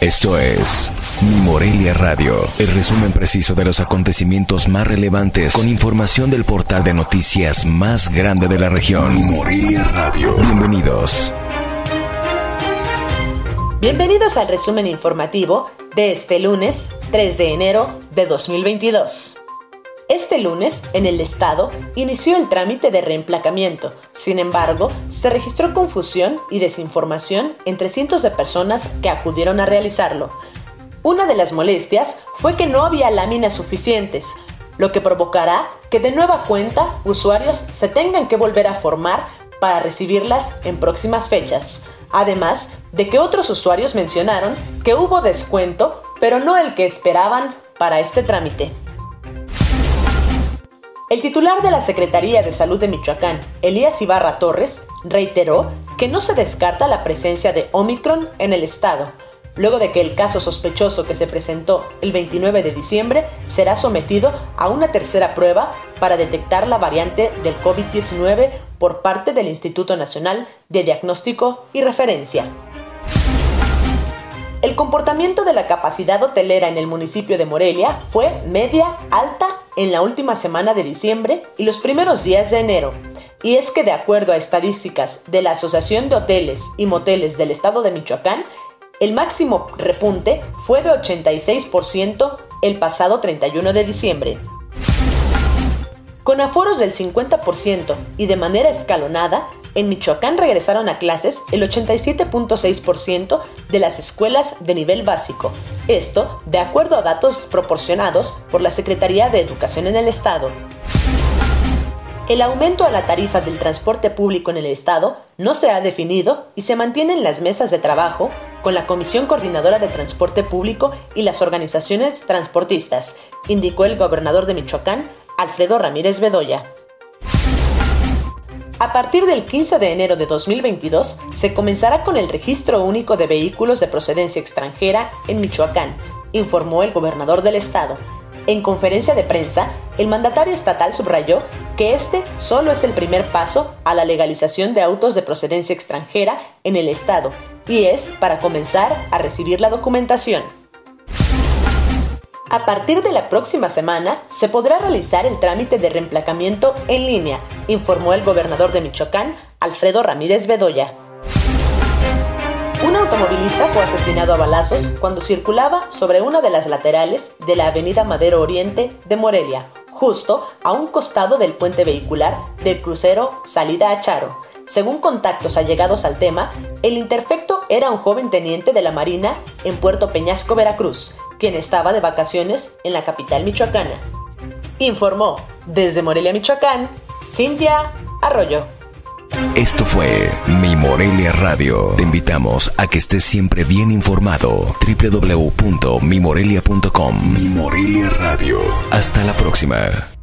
Esto es Mi Morelia Radio, el resumen preciso de los acontecimientos más relevantes con información del portal de noticias más grande de la región. Mi Morelia Radio. Bienvenidos. Bienvenidos al resumen informativo de este lunes 3 de enero de 2022. Este lunes, en el Estado, inició el trámite de reemplacamiento. Sin embargo, se registró confusión y desinformación entre cientos de personas que acudieron a realizarlo. Una de las molestias fue que no había láminas suficientes, lo que provocará que de nueva cuenta usuarios se tengan que volver a formar para recibirlas en próximas fechas. Además de que otros usuarios mencionaron que hubo descuento, pero no el que esperaban para este trámite. El titular de la Secretaría de Salud de Michoacán, Elías Ibarra Torres, reiteró que no se descarta la presencia de Omicron en el estado, luego de que el caso sospechoso que se presentó el 29 de diciembre será sometido a una tercera prueba para detectar la variante del COVID-19 por parte del Instituto Nacional de Diagnóstico y Referencia. El comportamiento de la capacidad hotelera en el municipio de Morelia fue media alta en la última semana de diciembre y los primeros días de enero. Y es que de acuerdo a estadísticas de la Asociación de Hoteles y Moteles del Estado de Michoacán, el máximo repunte fue de 86% el pasado 31 de diciembre. Con aforos del 50% y de manera escalonada, en Michoacán regresaron a clases el 87.6% de las escuelas de nivel básico. Esto de acuerdo a datos proporcionados por la Secretaría de Educación en el Estado. El aumento a la tarifa del transporte público en el Estado no se ha definido y se mantienen las mesas de trabajo con la Comisión Coordinadora de Transporte Público y las organizaciones transportistas, indicó el gobernador de Michoacán, Alfredo Ramírez Bedoya. A partir del 15 de enero de 2022 se comenzará con el registro único de vehículos de procedencia extranjera en Michoacán, informó el gobernador del estado. En conferencia de prensa, el mandatario estatal subrayó que este solo es el primer paso a la legalización de autos de procedencia extranjera en el estado y es para comenzar a recibir la documentación. A partir de la próxima semana se podrá realizar el trámite de reemplacamiento en línea, informó el gobernador de Michoacán, Alfredo Ramírez Bedoya. Un automovilista fue asesinado a balazos cuando circulaba sobre una de las laterales de la avenida Madero Oriente de Morelia, justo a un costado del puente vehicular del crucero Salida a Charo. Según contactos allegados al tema, el interfecto era un joven teniente de la Marina en Puerto Peñasco, Veracruz, quien estaba de vacaciones en la capital michoacana. Informó desde Morelia, Michoacán, Cintia Arroyo. Esto fue Mi Morelia Radio. Te invitamos a que estés siempre bien informado. www.mimorelia.com Mi Morelia Radio. Hasta la próxima.